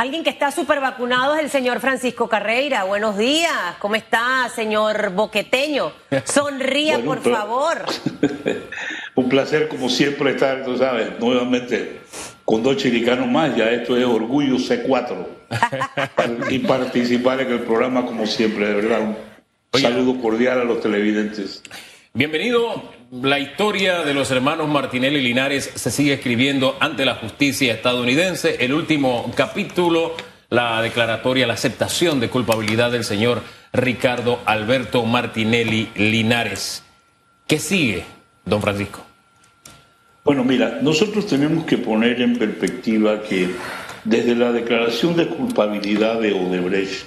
Alguien que está súper vacunado es el señor Francisco Carreira. Buenos días. ¿Cómo está, señor Boqueteño? Sonría, por favor. Un placer, como siempre, estar, tú sabes, nuevamente con dos chilicanos más. Ya esto es Orgullo C4. y participar en el programa, como siempre, de verdad. Un saludo cordial a los televidentes. Bienvenido. La historia de los hermanos Martinelli Linares se sigue escribiendo ante la justicia estadounidense. El último capítulo, la declaratoria, la aceptación de culpabilidad del señor Ricardo Alberto Martinelli Linares. ¿Qué sigue, don Francisco? Bueno, mira, nosotros tenemos que poner en perspectiva que desde la declaración de culpabilidad de Odebrecht,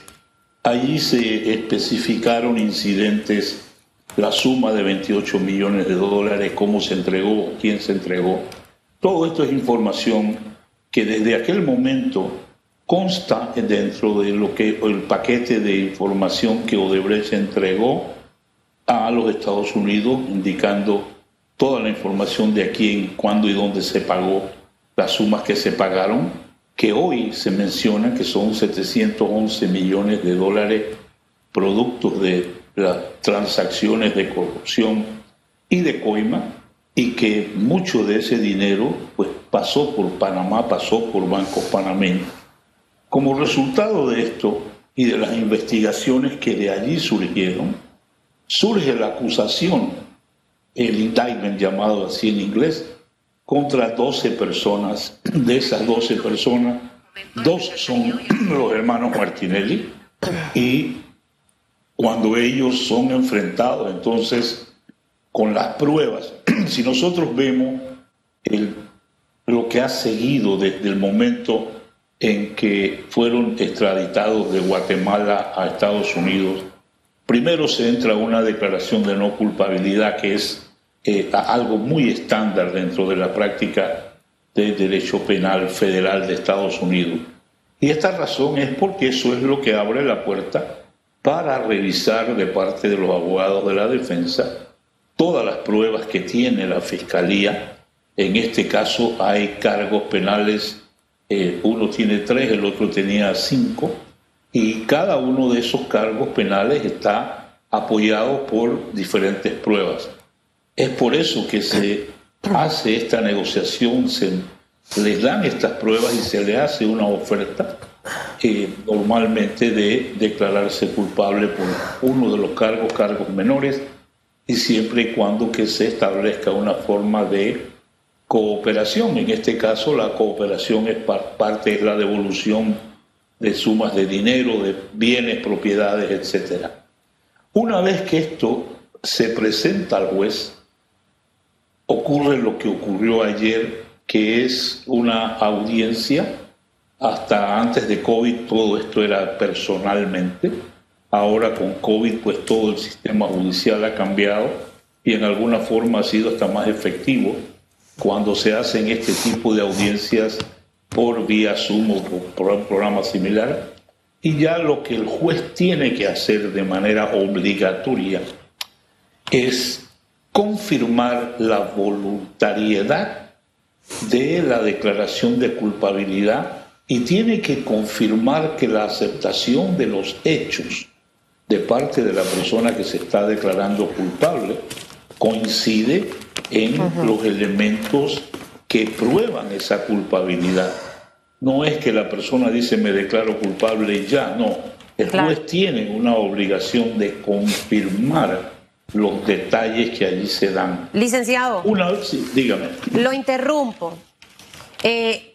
allí se especificaron incidentes la suma de 28 millones de dólares, cómo se entregó, quién se entregó. Todo esto es información que desde aquel momento consta dentro de lo que el paquete de información que Odebrecht entregó a los Estados Unidos, indicando toda la información de a quién, cuándo y dónde se pagó, las sumas que se pagaron, que hoy se menciona que son 711 millones de dólares productos de las transacciones de corrupción y de coima y que mucho de ese dinero pues pasó por Panamá, pasó por bancos panameños. Como resultado de esto y de las investigaciones que de allí surgieron, surge la acusación, el indictment llamado así en inglés, contra 12 personas. De esas 12 personas, dos son los hermanos Martinelli y cuando ellos son enfrentados entonces con las pruebas. si nosotros vemos lo que ha seguido desde el momento en que fueron extraditados de Guatemala a Estados Unidos, primero se entra una declaración de no culpabilidad que es eh, algo muy estándar dentro de la práctica del derecho penal federal de Estados Unidos. Y esta razón es porque eso es lo que abre la puerta para revisar de parte de los abogados de la defensa todas las pruebas que tiene la Fiscalía. En este caso hay cargos penales, eh, uno tiene tres, el otro tenía cinco, y cada uno de esos cargos penales está apoyado por diferentes pruebas. Es por eso que se hace esta negociación, se les dan estas pruebas y se le hace una oferta normalmente de declararse culpable por uno de los cargos, cargos menores, y siempre y cuando que se establezca una forma de cooperación. En este caso, la cooperación es parte de la devolución de sumas de dinero, de bienes, propiedades, etc. Una vez que esto se presenta al juez, ocurre lo que ocurrió ayer, que es una audiencia hasta antes de COVID todo esto era personalmente. Ahora con COVID pues todo el sistema judicial ha cambiado y en alguna forma ha sido hasta más efectivo cuando se hacen este tipo de audiencias por vía Zoom o por un programa similar. Y ya lo que el juez tiene que hacer de manera obligatoria es confirmar la voluntariedad de la declaración de culpabilidad y tiene que confirmar que la aceptación de los hechos de parte de la persona que se está declarando culpable coincide en los elementos que prueban esa culpabilidad. No es que la persona dice me declaro culpable y ya, no. El juez tiene una obligación de confirmar los detalles que allí se dan. Licenciado. Una vez, dígame. Lo interrumpo. Eh,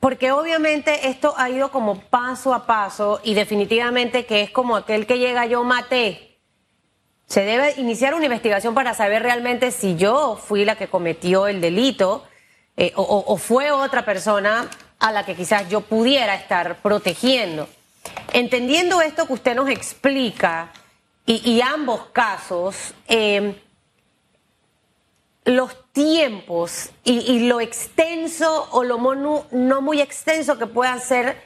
porque obviamente esto ha ido como paso a paso y definitivamente que es como aquel que llega yo maté. Se debe iniciar una investigación para saber realmente si yo fui la que cometió el delito eh, o, fue otra persona a la que quizás yo pudiera estar protegiendo. Entendiendo esto que usted nos explica y, ambos casos, eh, los tiempos y, lo extenso o lo no muy extenso que puedan ser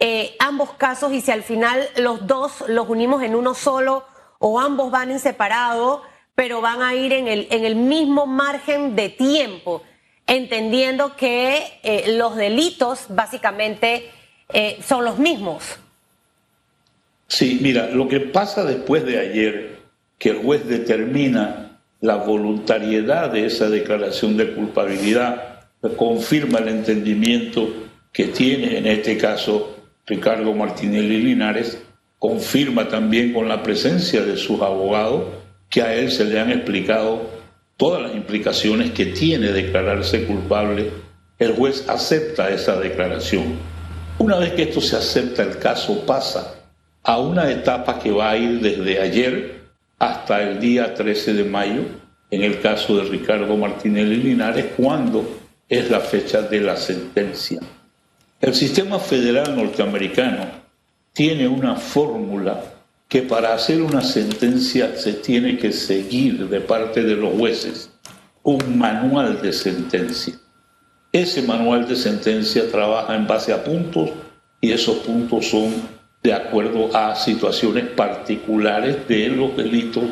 eh, ambos casos y si al final los dos los unimos en uno solo o ambos van en separado, pero van a ir en el, en el mismo margen de tiempo, entendiendo que eh, los delitos básicamente eh, son los mismos. Sí, mira, lo que pasa después de ayer, que el juez determina la voluntariedad de esa declaración de culpabilidad, confirma el entendimiento que tiene en este caso Ricardo Martinelli Linares, confirma también con la presencia de sus abogados que a él se le han explicado todas las implicaciones que tiene declararse culpable. El juez acepta esa declaración. Una vez que esto se acepta, el caso pasa a una etapa que va a ir desde ayer hasta el día 13 de mayo, en el caso de Ricardo Martinelli Linares, cuando es la fecha de la sentencia. El sistema federal norteamericano tiene una fórmula que para hacer una sentencia se tiene que seguir de parte de los jueces un manual de sentencia. Ese manual de sentencia trabaja en base a puntos y esos puntos son de acuerdo a situaciones particulares de los delitos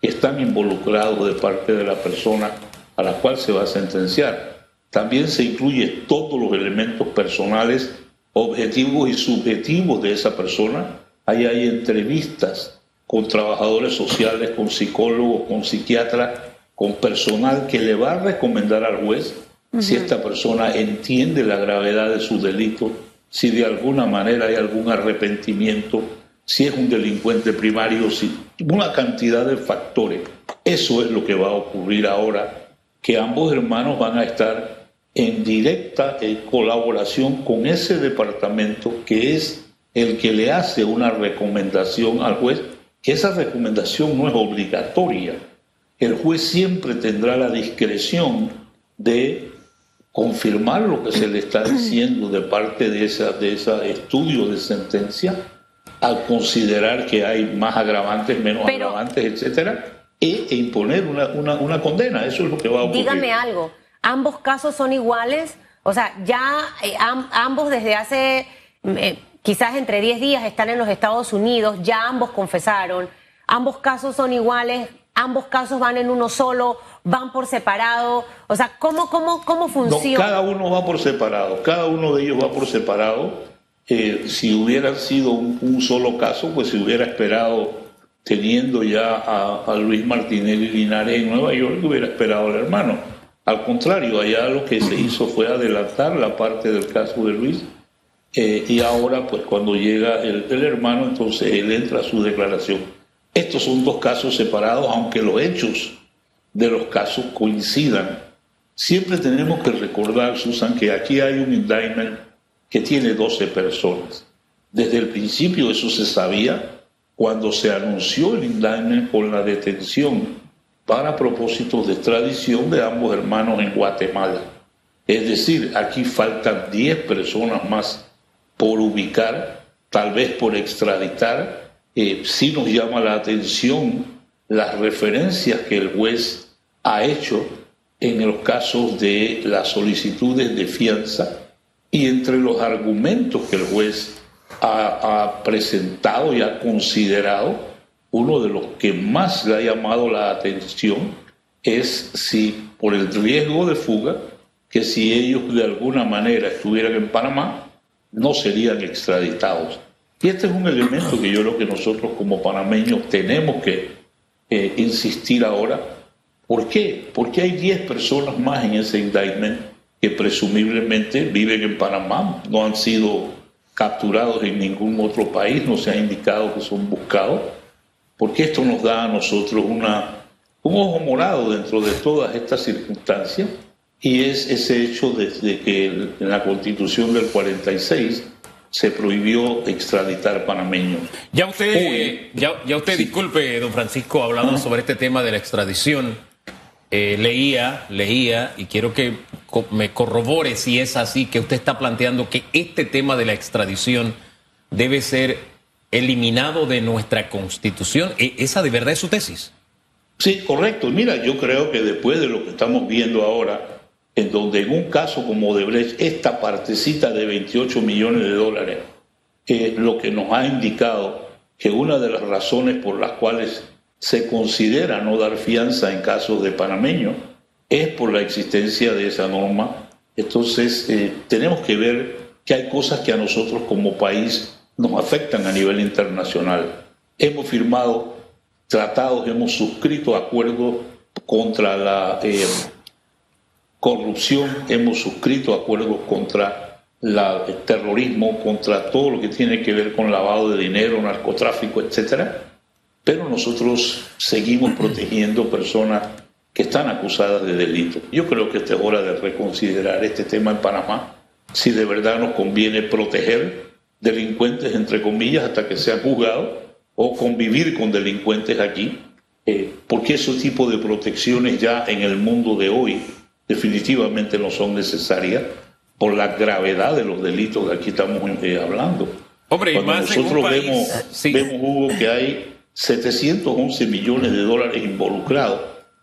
que están involucrados de parte de la persona a la cual se va a sentenciar. También se incluye todos los elementos personales, objetivos y subjetivos de esa persona. Ahí hay entrevistas con trabajadores sociales, con psicólogos, con psiquiatras, con personal que le va a recomendar al juez si esta persona entiende la gravedad de su delito, si de alguna manera hay algún arrepentimiento, si es un delincuente primario, si una cantidad de factores. Eso es lo que va a ocurrir ahora, que ambos hermanos van a estar en directa eh, colaboración con ese departamento que es el que le hace una recomendación al juez, que esa recomendación no es obligatoria. El juez siempre tendrá la discreción de confirmar lo que se le está diciendo de parte de ese de esa estudio de sentencia, al considerar que hay más agravantes, menos agravantes, etcétera, e, e imponer una, una, una condena. Eso es lo que va a ocurrir. Dígame algo ambos casos son iguales. O sea, ya eh, ambos desde hace eh, quizás entre 10 días están en los Estados Unidos, ya ambos confesaron, ambos casos son iguales, ambos casos van en uno solo, van por separado. O sea, ¿cómo, cómo, cómo funciona? cada uno va por separado, cada uno de ellos va por separado. Eh, si hubiera sido un, solo caso, pues se hubiera esperado, teniendo ya a, a Luis Martinelli Linares en Nueva York, hubiera esperado al hermano al contrario, allá lo que se hizo fue adelantar la parte del caso de Luis eh, y ahora pues cuando llega el, hermano entonces él entra a su declaración. Estos son dos casos separados, aunque los hechos de los casos coincidan. Siempre tenemos que recordar, Susan, que aquí hay un indictment que tiene 12 personas. Desde el principio eso se sabía cuando se anunció el indictment con la detención para propósitos de extradición de ambos hermanos en Guatemala. Es decir, aquí faltan 10 personas más por ubicar, tal vez por extraditar. Eh, sí nos llama la atención las referencias que el juez ha hecho en los casos de las solicitudes de fianza y entre los argumentos que el juez ha presentado y ha considerado uno de los que más le ha llamado la atención es si por el riesgo de fuga, que si ellos de alguna manera estuvieran en Panamá, no serían extraditados. Y este es un elemento que yo creo que nosotros como panameños tenemos que eh, insistir ahora. ¿Por qué? Porque hay 10 personas más en ese indictment que presumiblemente viven en Panamá, no han sido capturados en ningún otro país, no se ha indicado que son buscados porque esto nos da a nosotros una, un ojo morado dentro de todas estas circunstancias y es ese hecho desde que en la constitución del 46 se prohibió extraditar panameños. Ya usted, ya, usted disculpe, don Francisco, hablando sobre este tema de la extradición, eh, leía, leía, y quiero que me corrobore si es así, que usted está planteando que este tema de la extradición debe ser eliminado de nuestra constitución. ¿E-, ¿Esa de verdad es su tesis? Sí, correcto. Mira, yo creo que después de lo que estamos viendo ahora, en donde en un caso como Odebrecht, esta partecita de 28 millones de dólares, es lo que nos ha indicado que una de las razones por las cuales se considera no dar fianza en casos de panameños es por la existencia de esa norma. Entonces, eh, tenemos que ver que hay cosas que a nosotros como país nos afectan a nivel internacional. Hemos firmado tratados, hemos suscrito acuerdos contra la eh, corrupción, hemos suscrito acuerdos contra la, el terrorismo, contra todo lo que tiene que ver con lavado de dinero, narcotráfico, etcétera. Pero nosotros seguimos protegiendo personas que están acusadas de delito. Yo creo que esta es hora de reconsiderar este tema en Panamá, si de verdad nos conviene proteger delincuentes, entre comillas, hasta que sean juzgados, o convivir con delincuentes aquí, eh, porque ese tipo de protecciones ya en el mundo de hoy definitivamente no son necesarias por la gravedad de los delitos que aquí estamos eh, hablando. Hombre, Cuando más nosotros país- vemos, sí. vemos, Hugo, que hay 711 millones de dólares involucrados,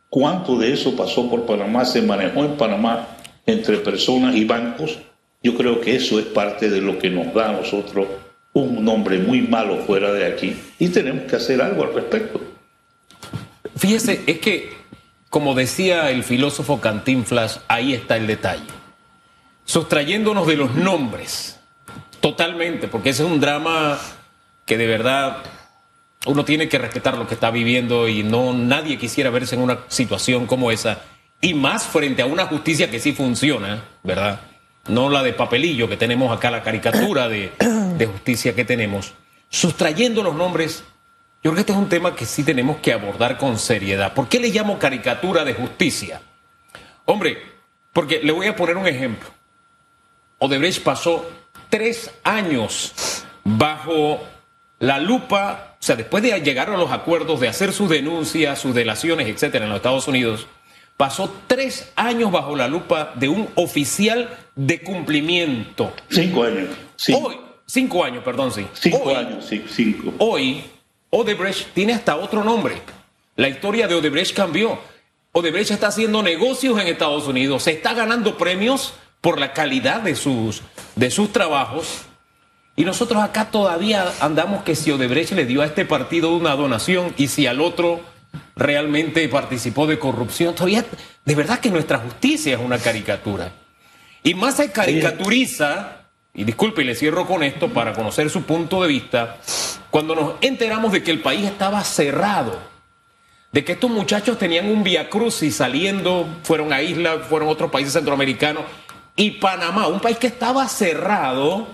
¿cuánto de eso pasó por Panamá, se manejó en Panamá entre personas y bancos? Yo creo que eso es parte de lo que nos da a nosotros un nombre muy malo fuera de aquí y tenemos que hacer algo al respecto. Fíjese, es que, como decía el filósofo Cantinflas, ahí está el detalle. Sustrayéndonos de los nombres, totalmente, porque ese es un drama que de verdad uno tiene que respetar lo que está viviendo y no nadie quisiera verse en una situación como esa, y más frente a una justicia que sí funciona, ¿verdad? No la de papelillo que tenemos acá, la caricatura de, de justicia que tenemos. Sustrayendo los nombres yo creo que este es un tema que sí tenemos que abordar con seriedad. ¿Por qué le llamo caricatura de justicia? Hombre, porque le voy a poner un ejemplo. Odebrecht pasó tres años bajo la lupa, o sea, después de llegar a los acuerdos, de hacer sus denuncias, sus delaciones, etcétera, en los Estados Unidos, pasó tres años bajo la lupa de un oficial de cumplimiento. Cinco años. Cinco, Hoy, cinco años, perdón, sí. cinco Hoy, años, sí, cinco. Hoy, Odebrecht tiene hasta otro nombre. La historia de Odebrecht cambió. Odebrecht está haciendo negocios en Estados Unidos, se está ganando premios por la calidad de sus, de sus trabajos. Y nosotros acá todavía andamos que si Odebrecht le dio a este partido una donación y si al otro realmente participó de corrupción, todavía de verdad que nuestra justicia es una caricatura. Y más se caricaturiza, y disculpe y le cierro con esto para conocer su punto de vista, cuando nos enteramos de que el país estaba cerrado, de que estos muchachos tenían un via crucis saliendo, fueron a islas, fueron a otros países centroamericanos, y Panamá, un país que estaba cerrado,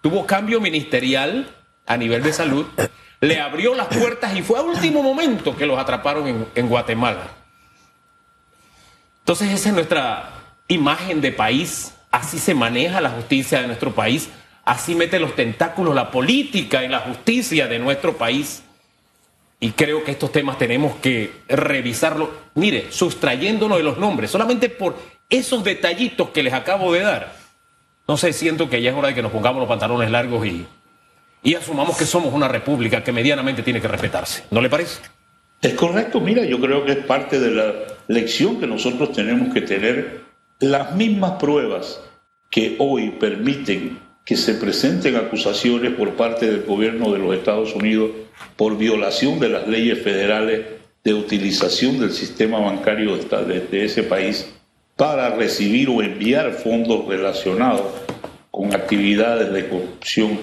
tuvo cambio ministerial a nivel de salud, le abrió las puertas y fue a último momento que los atraparon en, en Guatemala. Entonces esa es nuestra imagen de país, así se maneja la justicia de nuestro país, así mete los tentáculos la política en la justicia de nuestro país. Y creo que estos temas tenemos que revisarlo, mire, sustrayéndonos de los nombres, solamente por esos detallitos que les acabo de dar. No sé, siento que ya es hora de que nos pongamos los pantalones largos y, y asumamos que somos una república que medianamente tiene que respetarse. ¿No le parece? Es correcto, mira, yo creo que es parte de la lección que nosotros tenemos que tener las mismas pruebas que hoy permiten que se presenten acusaciones por parte del gobierno de los Estados Unidos por violación de las leyes federales de utilización del sistema bancario de, ese país para recibir o enviar fondos relacionados con actividades de corrupción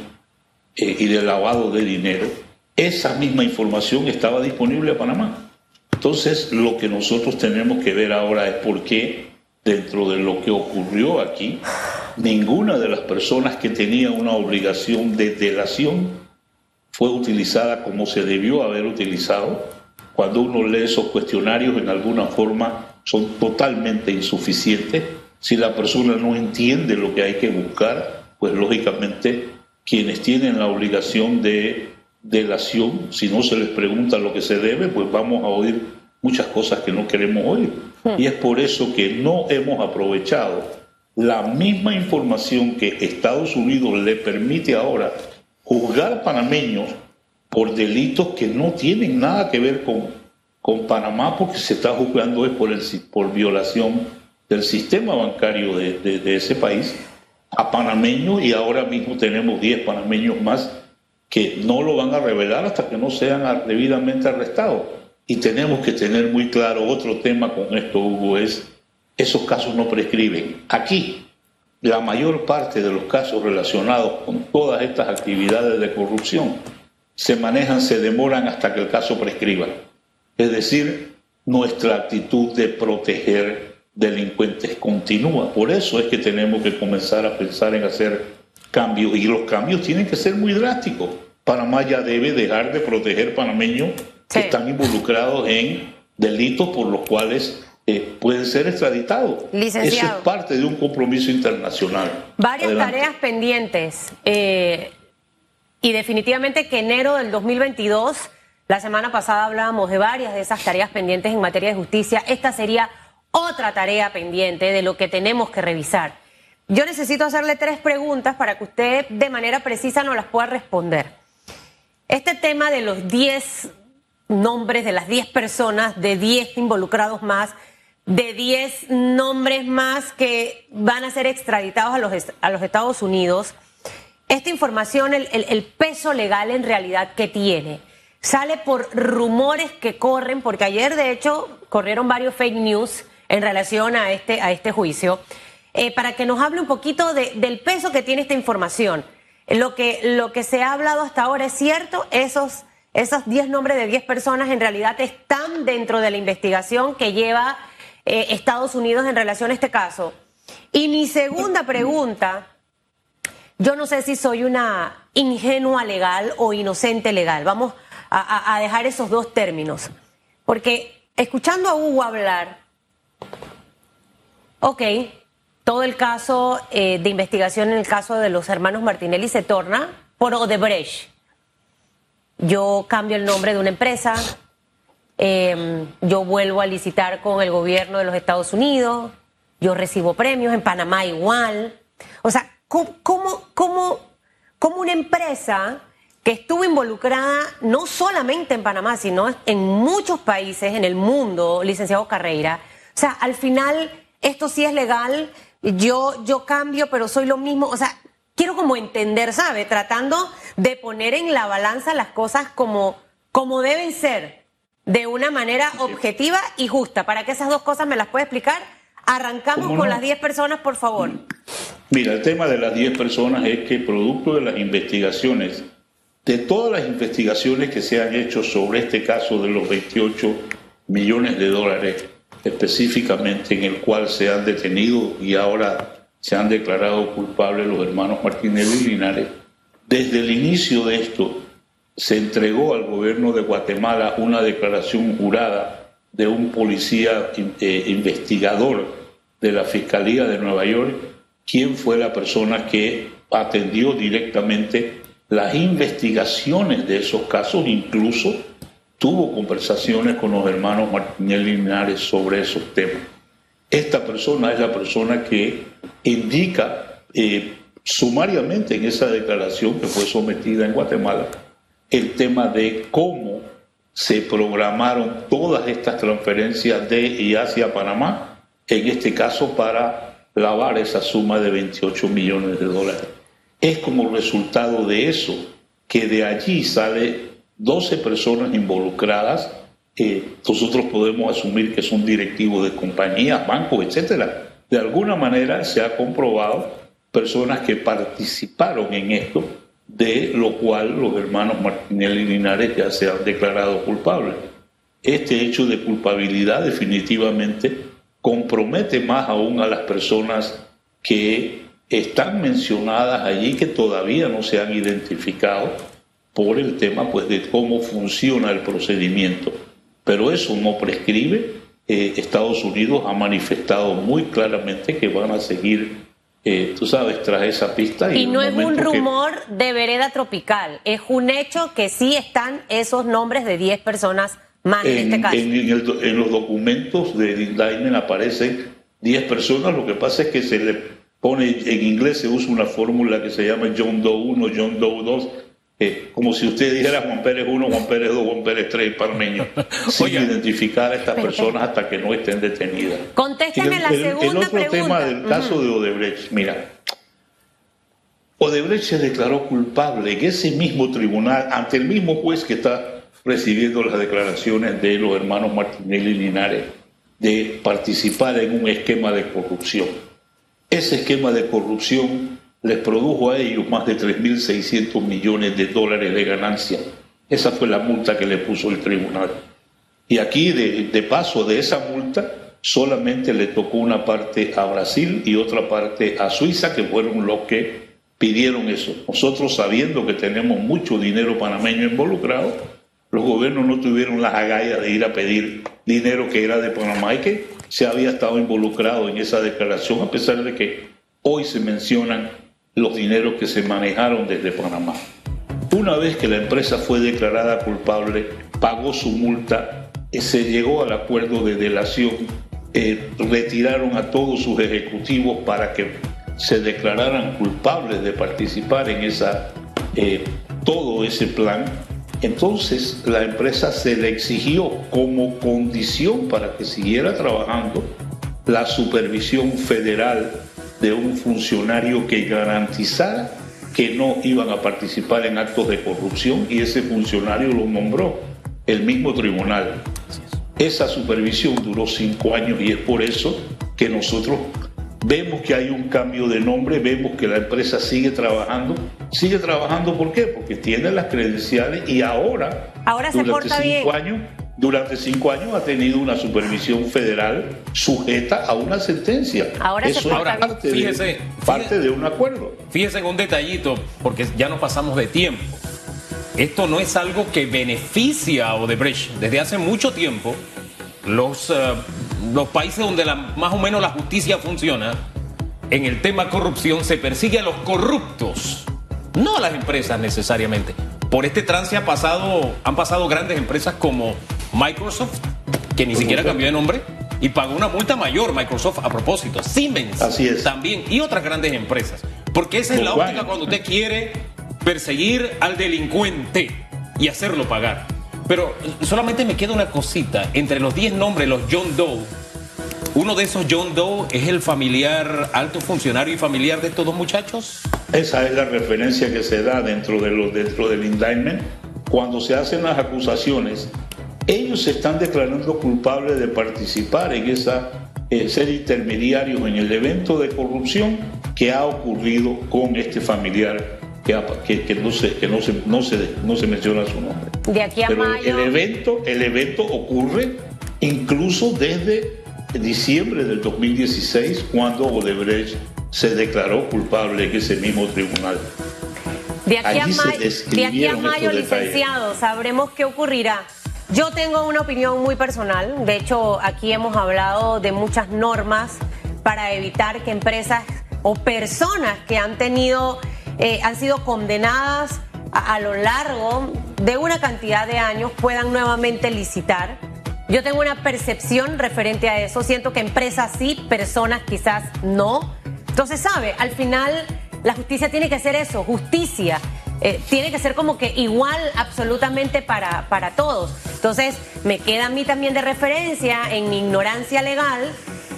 eh, y de lavado de dinero, esa misma información estaba disponible a Panamá. Entonces, lo que nosotros tenemos que ver ahora es por qué, dentro de lo que ocurrió aquí, ninguna de las personas que tenía una obligación de delación fue utilizada como se debió haber utilizado. Cuando uno lee esos cuestionarios, en alguna forma son totalmente insuficientes. Si la persona no entiende lo que hay que buscar, pues lógicamente quienes tienen la obligación de delación, si no se les pregunta lo que se debe, pues vamos a oír muchas cosas que no queremos oír. Y es por eso que no hemos aprovechado la misma información que Estados Unidos le permite ahora juzgar panameños por delitos que no tienen nada que ver con, con Panamá, porque se está juzgando es por, el, por violación del sistema bancario de, de- de ese país a panameños y ahora mismo tenemos 10 panameños más que no lo van a revelar hasta que no sean debidamente arrestados. Y tenemos que tener muy claro otro tema con esto, Hugo, es esos casos no prescriben. Aquí, la mayor parte de los casos relacionados con todas estas actividades de corrupción se manejan, se demoran hasta que el caso prescriba. Es decir, nuestra actitud de proteger delincuentes continúa. Por eso es que tenemos que comenzar a pensar en hacer cambios y los cambios tienen que ser muy drásticos. Panamá ya debe dejar de proteger panameños que están involucrados en delitos por los cuales eh, pueden ser extraditados. Eso es parte de un compromiso internacional. Varias tareas pendientes. Eh, y definitivamente que enero del 2022, la semana pasada hablábamos de varias de esas tareas pendientes en materia de justicia. Esta sería otra tarea pendiente de lo que tenemos que revisar. Yo necesito hacerle tres preguntas para que usted de manera precisa nos las pueda responder. Este tema de los 10 nombres, de las 10 personas, de 10 involucrados más, de 10 nombres más que van a ser extraditados a los, a los Estados Unidos, esta información, el, el, peso legal en realidad que tiene, sale por rumores que corren, porque ayer de hecho corrieron varios fake news en relación a este, a este juicio, eh, para que nos hable un poquito de, del peso que tiene esta información. Lo que, lo que se ha hablado hasta ahora es cierto, esos, esos 10 nombres de 10 personas en realidad están dentro de la investigación que lleva eh, Estados Unidos en relación a este caso. Y mi segunda pregunta, yo no sé si soy una ingenua legal o inocente legal. Vamos a, dejar esos dos términos. Porque escuchando a Hugo hablar, ok, todo el caso eh, de investigación en el caso de los hermanos Martinelli se torna por Odebrecht. Yo cambio el nombre de una empresa, em, yo vuelvo a licitar con el gobierno de los Estados Unidos, yo recibo premios, en Panamá igual. O sea, ¿cómo, una empresa que estuvo involucrada no solamente en Panamá, sino en muchos países en el mundo, licenciado Carreira, o sea, al final esto sí es legal, yo, yo cambio, pero soy lo mismo. O sea, quiero como entender, ¿sabe? Tratando de poner en la balanza las cosas como, como deben ser, de una manera objetiva y justa. Para que esas dos cosas me las pueda explicar, arrancamos con las 10 personas, por favor. Mira, el tema de las 10 personas es que producto de las investigaciones, de todas las investigaciones que se han hecho sobre este caso de los 28 millones de dólares, específicamente en el cual se han detenido y ahora se han declarado culpables los hermanos Martínez y Linares. Desde el inicio de esto se entregó al gobierno de Guatemala una declaración jurada de un policía eh, investigador de la Fiscalía de Nueva York, quien fue la persona que atendió directamente las investigaciones de esos casos, incluso tuvo conversaciones con los hermanos Martínez Linares sobre esos temas. Esta persona es la persona que indica eh, sumariamente en esa declaración que fue sometida en Guatemala el tema de cómo se programaron todas estas transferencias de y hacia Panamá, en este caso para lavar esa suma de 28 millones de dólares. Es como resultado de eso que de allí sale 12 personas involucradas, nosotros podemos asumir que son directivos de compañías, bancos, etcétera. De alguna manera se ha comprobado personas que participaron en esto, de lo cual los hermanos Martinelli y Linares ya se han declarado culpables. Este hecho de culpabilidad definitivamente compromete más aún a las personas que están mencionadas allí, que todavía no se han identificado por el tema pues, de cómo funciona el procedimiento. Pero eso no prescribe. Eh, Estados Unidos ha manifestado muy claramente que van a seguir, eh, tú sabes, tras esa pista. Y, no es un rumor de vereda tropical, es un hecho que sí están esos nombres de 10 personas más en, este caso. En, los documentos de indictment aparecen 10 personas, lo que pasa es que se le pone, en inglés se usa una fórmula que se llama John Doe 1, John Doe 2, como si usted dijera Juan Pérez 1, Juan Pérez 2, Juan Pérez 3, parmeño, sin identificar a estas personas hasta que no estén detenidas. Contéstame la segunda el otro tema del caso de Odebrecht, mira, Odebrecht se declaró culpable en ese mismo tribunal, ante el mismo juez que está recibiendo las declaraciones de los hermanos Martinelli y Linares, de participar en un esquema de corrupción. Ese esquema de corrupción les produjo a ellos más de 3.600 millones de dólares de ganancia. Esa fue la multa que le puso el tribunal. Y aquí, de, paso de esa multa, solamente le tocó una parte a Brasil y otra parte a Suiza, que fueron los que pidieron eso. Nosotros sabiendo que tenemos mucho dinero panameño involucrado, los gobiernos no tuvieron las agallas de ir a pedir dinero que era de Panamá y que se había estado involucrado en esa declaración, a pesar de que hoy se mencionan los dineros que se manejaron desde Panamá. Una vez que la empresa fue declarada culpable, pagó su multa, eh, se llegó al acuerdo de delación, eh, retiraron a todos sus ejecutivos para que se declararan culpables de participar en esa, eh, todo ese plan. Entonces la empresa se le exigió como condición para que siguiera trabajando la supervisión federal de un funcionario que garantizara que no iban a participar en actos de corrupción y ese funcionario lo nombró el mismo tribunal. Esa supervisión duró cinco años y es por eso que nosotros vemos que hay un cambio de nombre, vemos que la empresa sigue trabajando. Sigue trabajando ¿por qué? Porque tiene las credenciales y ahora, ahora se porta cinco bien. años, durante cinco años ha tenido una supervisión federal sujeta a una sentencia. Ahora Eso es parte, de- Fíjese, parte de un acuerdo. Fíjense en un detallito, porque ya nos pasamos de tiempo. Esto no es algo que beneficia a Odebrecht. Desde hace mucho tiempo, los, eh, los países donde la- más o menos la justicia funciona, en el tema corrupción se persigue a los corruptos, no a las empresas necesariamente. Por este trance ha pasado, han pasado grandes empresas como Microsoft, que ni siquiera cambió de nombre, y pagó una multa mayor Microsoft a propósito. Siemens Así es. también, y otras grandes empresas. Porque esa es la óptica cuando usted quiere perseguir al delincuente y hacerlo pagar. Pero solamente me queda una cosita. Entre los 10 nombres, los John Doe, uno de esos John Doe es el familiar, alto funcionario y familiar de estos dos muchachos. Esa es la referencia que se da dentro, de dentro del indictment. Cuando se hacen las acusaciones, ellos se están declarando culpables de participar en esa, eh, ser intermediarios en el evento de corrupción que ha ocurrido con este familiar que, que- que no, se, que no, se, no, se, no se menciona su nombre. De aquí a Pero mayo. el evento, el evento ocurre incluso desde diciembre del 2016, cuando Odebrecht se declaró culpable en ese mismo tribunal. De aquí, a Allí mayo, de aquí a mayo, licenciado, sabremos qué ocurrirá. Yo tengo una opinión muy personal. De hecho, aquí hemos hablado de muchas normas para evitar que empresas o personas que han tenido, eh, han sido condenadas a, a lo largo de una cantidad de años puedan nuevamente licitar. Yo tengo una percepción referente a eso. Siento que empresas sí, personas quizás no. Entonces, ¿sabe? Al final la justicia tiene que ser eso, justicia. Eh, tiene que ser como que igual absolutamente para, para todos. Entonces, me queda a mí también de referencia en mi ignorancia legal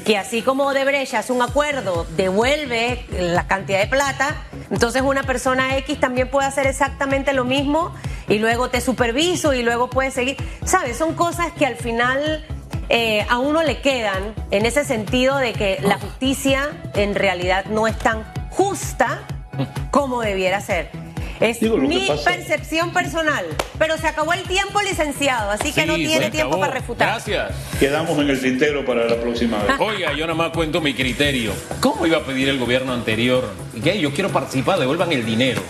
que así como Odebrecht hace un acuerdo, devuelve la cantidad de plata, entonces una persona X también puede hacer exactamente lo mismo y luego te superviso y luego puedes seguir. ¿Sabes? Son cosas que al final eh, a uno le quedan en ese sentido de que la justicia en realidad no es tan justa como debiera ser. Es Digo, mi pasa- percepción personal, pero se acabó el tiempo, licenciado, así que Sí, no tiene tiempo para refutar. Gracias. Quedamos en el tintero para la próxima vez. Oiga, yo nada más cuento mi criterio. ¿Cómo iba a pedir el gobierno anterior? Yo quiero participar, devuelvan el dinero.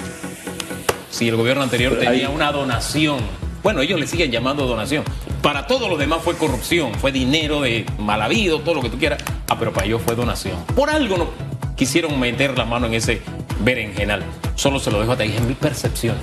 Si el gobierno anterior Pero ahí- tenía una donación. Bueno, ellos le siguen llamando donación. Para todos los demás fue corrupción, fue dinero de mal habido, todo lo que tú quieras. Ah, pero para ellos fue donación. Por algo no quisieron meter la mano en ese berenjenal. Solo se lo dejo hasta ahí, es mi percepción.